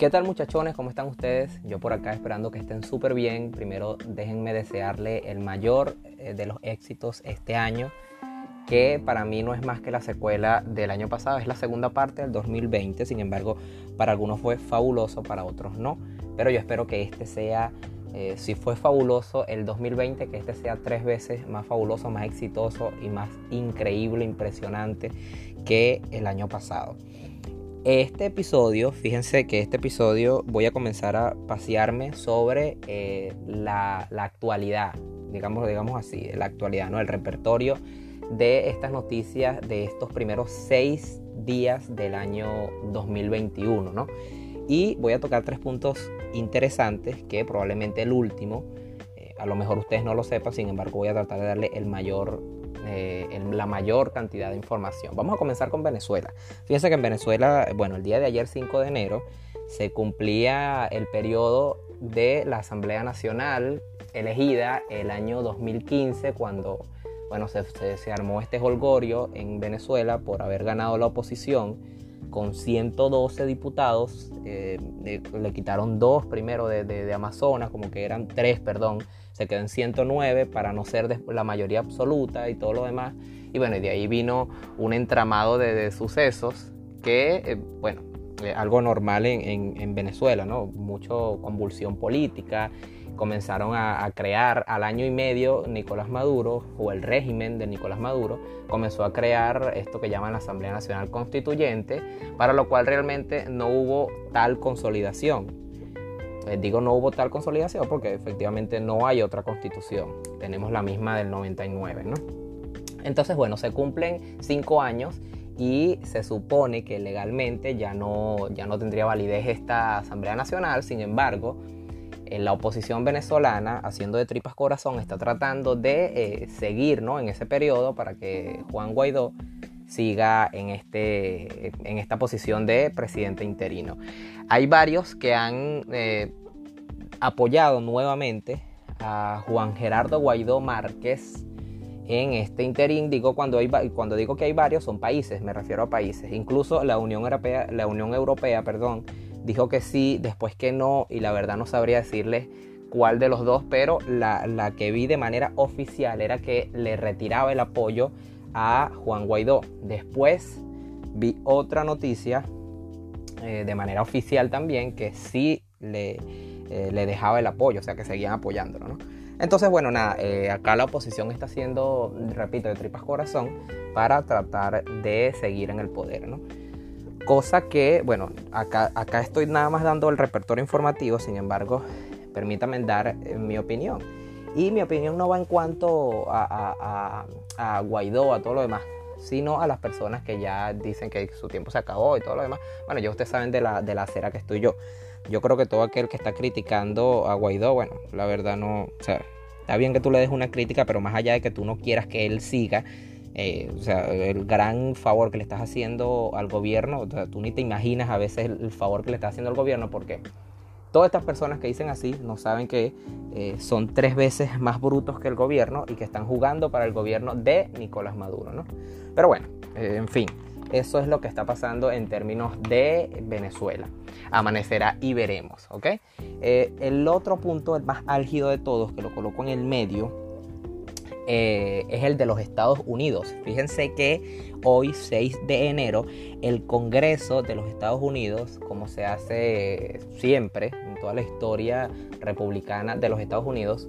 ¿Qué tal muchachones? ¿Cómo están ustedes? Yo por acá esperando que estén súper bien. Primero déjenme desearle el mayor eh, de los éxitos este año, que para mí no es más que la secuela del año pasado, es la segunda parte del 2020, sin embargo para algunos fue fabuloso, para otros no, pero yo espero que este sea, eh, si fue fabuloso el 2020, que este sea tres veces más fabuloso, más exitoso y más increíble, impresionante que el año pasado. Este episodio, fíjense que este episodio voy a comenzar a pasearme sobre eh, la, actualidad, digamos, digamos así, la actualidad, ¿no? El repertorio de estas noticias de estos primeros seis días del año 2021, ¿no? Y voy a tocar tres puntos interesantes que probablemente el último, eh, a lo mejor ustedes no lo sepan, sin embargo voy a tratar de darle el mayor eh, la mayor cantidad de información. Vamos a comenzar con Venezuela. Fíjense que en Venezuela, bueno, el día de ayer 5 de enero se cumplía el periodo de la Asamblea Nacional elegida el año 2015 cuando bueno, se, se, armó este holgorio en Venezuela por haber ganado la oposición con 112 diputados, eh, le, quitaron dos primero de, de, Amazonas, como que eran tres, perdón, se quedó en 109 para no ser la mayoría absoluta y todo lo demás. Y bueno, y de ahí vino un entramado de, sucesos que, eh, bueno, eh, algo normal en, en, Venezuela, ¿no? Mucho convulsión política. Comenzaron a, crear al año y medio Nicolás Maduro, o el régimen de Nicolás Maduro, comenzó a crear esto que llaman la Asamblea Nacional Constituyente, para lo cual realmente no hubo tal consolidación. Eh, digo no hubo tal consolidación porque efectivamente no hay otra constitución. Tenemos la misma del 99, ¿no? Entonces, bueno, se cumplen cinco años y se supone que legalmente ya no, ya no tendría validez esta Asamblea Nacional. Sin embargo, la oposición venezolana, haciendo de tripas corazón, está tratando de eh, seguir ¿no? en ese periodo para que Juan Guaidó siga en, este, en esta posición de presidente interino. Hay varios que han eh, apoyado nuevamente a Juan Gerardo Guaidó Márquez en este interín. Digo, cuando, hay, cuando digo que hay varios, son países, me refiero a países. Incluso la Unión Europea, la Unión Europea perdón, dijo que sí, después que no, y la verdad no sabría decirles cuál de los dos, pero la, la que vi de manera oficial era que le retiraba el apoyo a Juan Guaidó. Después vi otra noticia eh, de manera oficial también que sí le, eh, le, dejaba el apoyo, o sea que seguían apoyándolo. ¿no? Entonces, bueno, nada, eh, acá la oposición está haciendo, repito, de tripas corazón para tratar de seguir en el poder. ¿no? Cosa que, bueno, acá, acá estoy nada más dando el repertorio informativo, sin embargo, permítame dar mi opinión. Y mi opinión no va en cuanto a, a, Guaidó, a todo lo demás, sino a las personas que ya dicen que su tiempo se acabó y todo lo demás. Bueno, ya ustedes saben de la, de la acera que estoy yo. Yo creo que todo aquel que está criticando a Guaidó, bueno, la verdad no, o sea, está bien que tú le des una crítica, pero más allá de que tú no quieras que él siga, eh, o sea, el gran favor que le estás haciendo al gobierno, o sea, tú ni te imaginas a veces el, favor que le estás haciendo al gobierno porque Todas estas personas que dicen así no saben que eh, son tres veces más brutos que el gobierno y que están jugando para el gobierno de Nicolás Maduro, ¿no? Pero bueno, eh, en fin, eso es lo que está pasando en términos de Venezuela. Amanecerá y veremos, ¿ok? El otro punto, el más álgido de todos, que lo coloco en el medio, eh, es el de los Estados Unidos. Fíjense que hoy, 6 de enero, el Congreso de los Estados Unidos, como se hace siempre en toda la historia republicana de los Estados Unidos,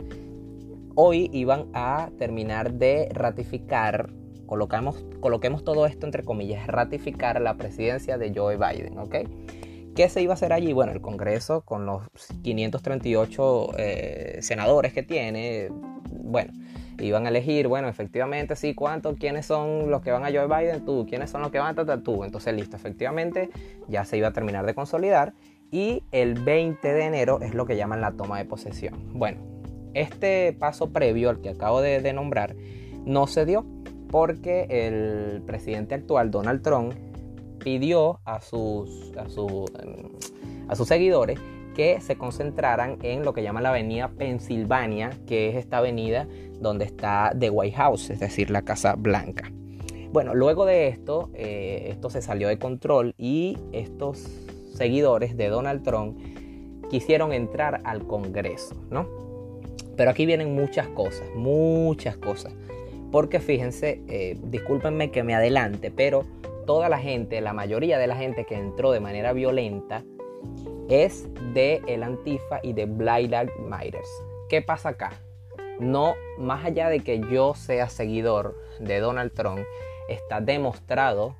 hoy iban a terminar de ratificar, coloquemos todo esto entre comillas, ratificar la presidencia de Joe Biden, ¿ok? ¿Qué se iba a hacer allí? Bueno, el Congreso con los 538 eh, senadores que tiene, bueno, iban a elegir, bueno, efectivamente, sí, ¿cuántos? ¿Quiénes son los que van a Joe Biden? Tú, ¿quiénes son los que van a tú? Entonces, listo, efectivamente, ya se iba a terminar de consolidar y el 20 de enero es lo que llaman la toma de posesión. Bueno, este paso previo al que acabo de, nombrar no se dio porque el presidente actual, Donald Trump, pidió a sus, a, a sus seguidores que se concentraran en lo que llaman la avenida Pensilvania, que es esta avenida donde está The White House, es decir, la Casa Blanca. Bueno, luego de esto, eh, esto se salió de control y estos seguidores de Donald Trump quisieron entrar al Congreso, ¿no? Pero aquí vienen muchas cosas, muchas cosas. Porque fíjense, eh, discúlpenme que me adelante, pero toda la gente, la mayoría de la gente que entró de manera violenta es de el Antifa y de Black Lives Matter. ¿Qué pasa acá? No, más allá de que yo sea seguidor de Donald Trump, está demostrado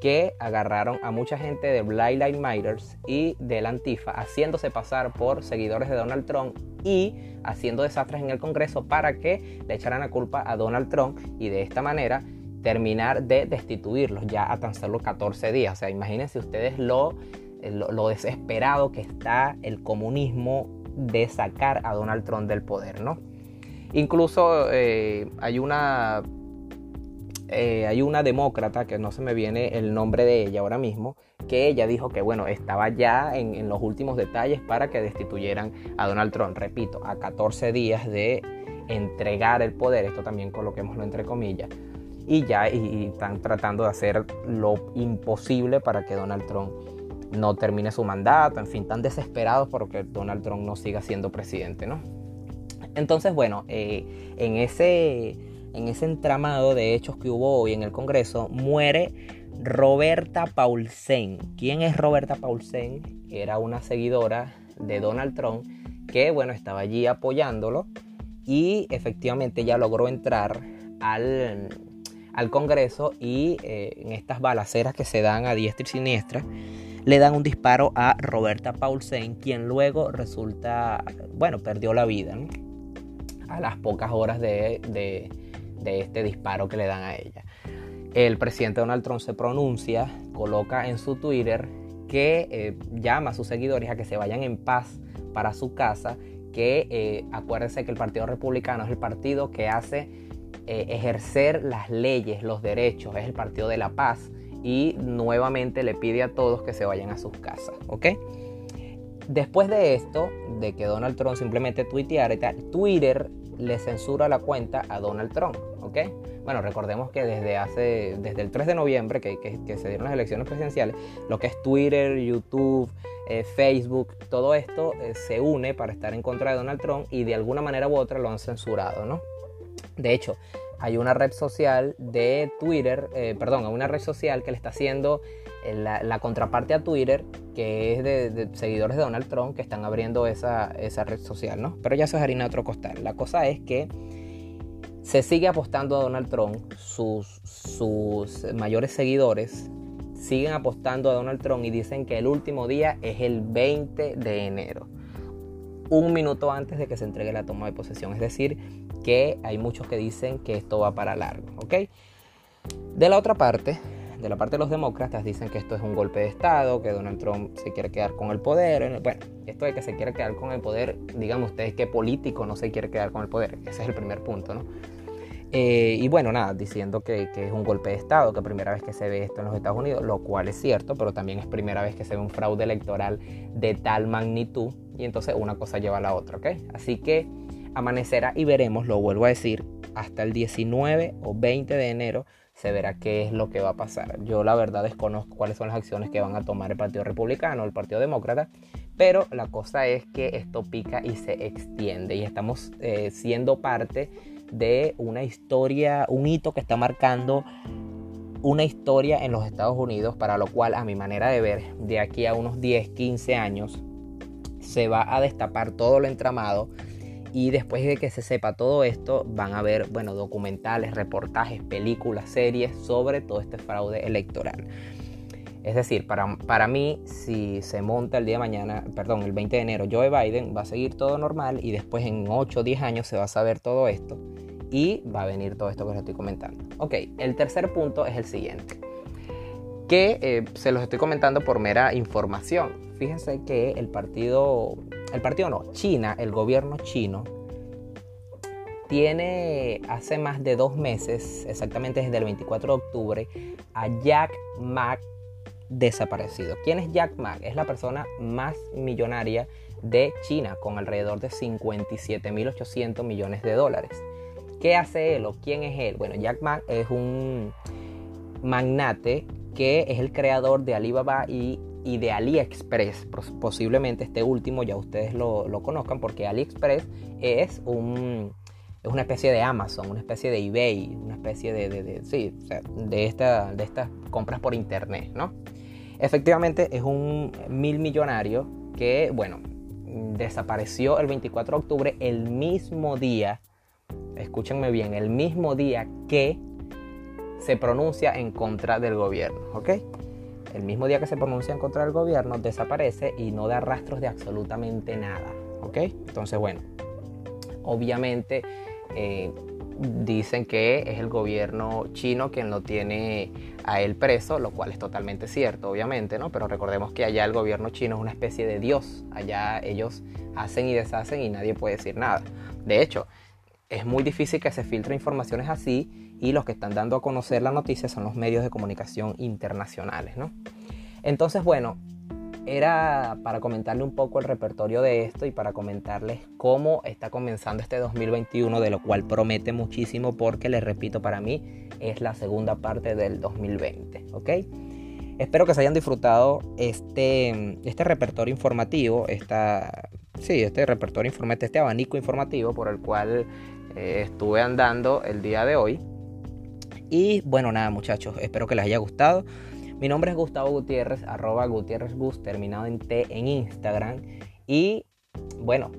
que agarraron a mucha gente de Black Lives Matter y del Antifa haciéndose pasar por seguidores de Donald Trump y haciendo desastres en el Congreso para que le echaran la culpa a Donald Trump y de esta manera terminar de destituirlos ya a tan solo 14 días. O sea, imagínense ustedes lo, lo, desesperado que está el comunismo de sacar a Donald Trump del poder, ¿no? Incluso eh, hay una eh, hay una demócrata, que no se me viene el nombre de ella ahora mismo, que ella dijo que bueno, estaba ya en, los últimos detalles para que destituyeran a Donald Trump. Repito, a 14 días de entregar el poder, esto también coloquémoslo entre comillas, y ya y, están tratando de hacer lo imposible para que Donald Trump no termine su mandato, en fin, están desesperados porque Donald Trump no siga siendo presidente, ¿no? Entonces, bueno, eh, en ese en ese entramado de hechos que hubo hoy en el Congreso, muere Roberta Paulsen. ¿Quién es Roberta Paulsen? Era una seguidora de Donald Trump que, bueno, estaba allí apoyándolo y efectivamente ya logró entrar al, al Congreso y eh, en estas balaceras que se dan a diestra y siniestra, le dan un disparo a Roberta Paulsen, quien luego resulta, bueno, perdió la vida a las pocas horas de de este disparo que le dan a ella. El presidente Donald Trump se pronuncia, coloca en su Twitter que eh, llama a sus seguidores a que se vayan en paz para su casa, que eh, acuérdense que el Partido Republicano es el partido que hace eh, ejercer las leyes, los derechos, es el partido de la paz y nuevamente le pide a todos que se vayan a sus casas, ¿ok? Después de esto, de que Donald Trump simplemente tuiteara Twitter le censura la cuenta a Donald Trump, ¿ok? Bueno, recordemos que desde hace, desde el 3 de noviembre que, se dieron las elecciones presidenciales, lo que es Twitter, YouTube, eh, Facebook, todo esto eh, se une para estar en contra de Donald Trump y de alguna manera u otra lo han censurado, ¿no? De hecho, hay una red social de Twitter, eh, perdón, una red social que le está haciendo la, contraparte a Twitter, que es de, seguidores de Donald Trump que están abriendo esa, red social, ¿no? Pero ya eso es harina de otro costal. La cosa es que se sigue apostando a Donald Trump, sus, sus mayores seguidores siguen apostando a Donald Trump y dicen que el último día es el 20 de enero, un minuto antes de que se entregue la toma de posesión. Es decir, que hay muchos que dicen que esto va para largo, ¿ok? De la otra parte, de la parte de los demócratas dicen que esto es un golpe de Estado, que Donald Trump se quiere quedar con el poder. Bueno, esto de que se quiere quedar con el poder, digamos ustedes que político no se quiere quedar con el poder. Ese es el primer punto, ¿no? Eh, y bueno, nada, diciendo que, que, es un golpe de Estado, que primera vez que se ve esto en los Estados Unidos, lo cual es cierto, pero también es primera vez que se ve un fraude electoral de tal magnitud. Y entonces una cosa lleva a la otra, ¿ok? Así que amanecerá y veremos, lo vuelvo a decir, hasta el 19 o 20 de enero se verá qué es lo que va a pasar. Yo la verdad desconozco cuáles son las acciones que van a tomar el Partido Republicano, el Partido Demócrata, pero la cosa es que esto pica y se extiende y estamos eh, siendo parte de una historia, un hito que está marcando una historia en los Estados Unidos, para lo cual a mi manera de ver, de aquí a unos 10, 15 años, se va a destapar todo lo entramado y después de que se sepa todo esto, van a ver, bueno, documentales, reportajes, películas, series sobre todo este fraude electoral. Es decir, para, para mí, si se monta el día de mañana, perdón, el 20 de enero, Joe Biden va a seguir todo normal y después en 8 o 10 años se va a saber todo esto y va a venir todo esto que les estoy comentando. Ok, el tercer punto es el siguiente, que eh, se los estoy comentando por mera información. Fíjense que el partido el partido no, China, el gobierno chino, tiene hace más de dos meses, exactamente desde el 24 de octubre, a Jack Ma desaparecido. ¿Quién es Jack Ma? Es la persona más millonaria de China, con alrededor de 57.800 millones de dólares. ¿Qué hace él o quién es él? Bueno, Jack Ma es un magnate que es el creador de Alibaba y y de AliExpress. Posiblemente este último ya ustedes lo, conozcan porque AliExpress es, un, es una especie de Amazon, una especie de eBay, una especie de, de, sí, de, esta, de estas compras por internet, ¿no? Efectivamente es un mil millonario que, bueno, desapareció el 24 de octubre, el mismo día, escúchenme bien, el mismo día que se pronuncia en contra del gobierno, ¿ok? El mismo día que se pronuncia en contra del gobierno, desaparece y no da rastros de absolutamente nada, ¿ok? Entonces, bueno, obviamente eh, dicen que es el gobierno chino quien lo tiene a él preso, lo cual es totalmente cierto, obviamente, ¿no? Pero recordemos que allá el gobierno chino es una especie de dios, allá ellos hacen y deshacen y nadie puede decir nada. De hecho, es muy difícil que se filtren informaciones así y los que están dando a conocer la noticia son los medios de comunicación internacionales, ¿no? Entonces, bueno, era para comentarle un poco el repertorio de esto y para comentarles cómo está comenzando este 2021, de lo cual promete muchísimo porque, les repito, para mí es la segunda parte del 2020, ¿ok? Espero que se hayan disfrutado este, este repertorio informativo, esta, sí, este repertorio informativo, este abanico informativo por el cual eh, estuve andando el día de hoy. Y bueno, nada muchachos, espero que les haya gustado. Mi nombre es Gustavo Gutiérrez, arroba Gutiérrez terminado en T en Instagram. Y bueno,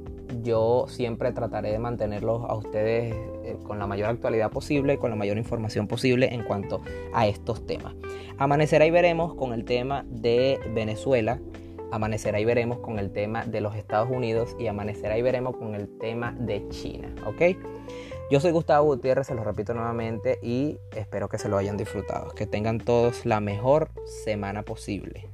yo siempre trataré de mantenerlos a ustedes eh, con la mayor actualidad posible con la mayor información posible en cuanto a estos temas. Amanecerá y veremos con el tema de Venezuela, amanecerá y veremos con el tema de los Estados Unidos y amanecerá y veremos con el tema de China, ¿ok? Yo soy Gustavo Gutiérrez, se lo repito nuevamente y espero que se lo hayan disfrutado. Que tengan todos la mejor semana posible.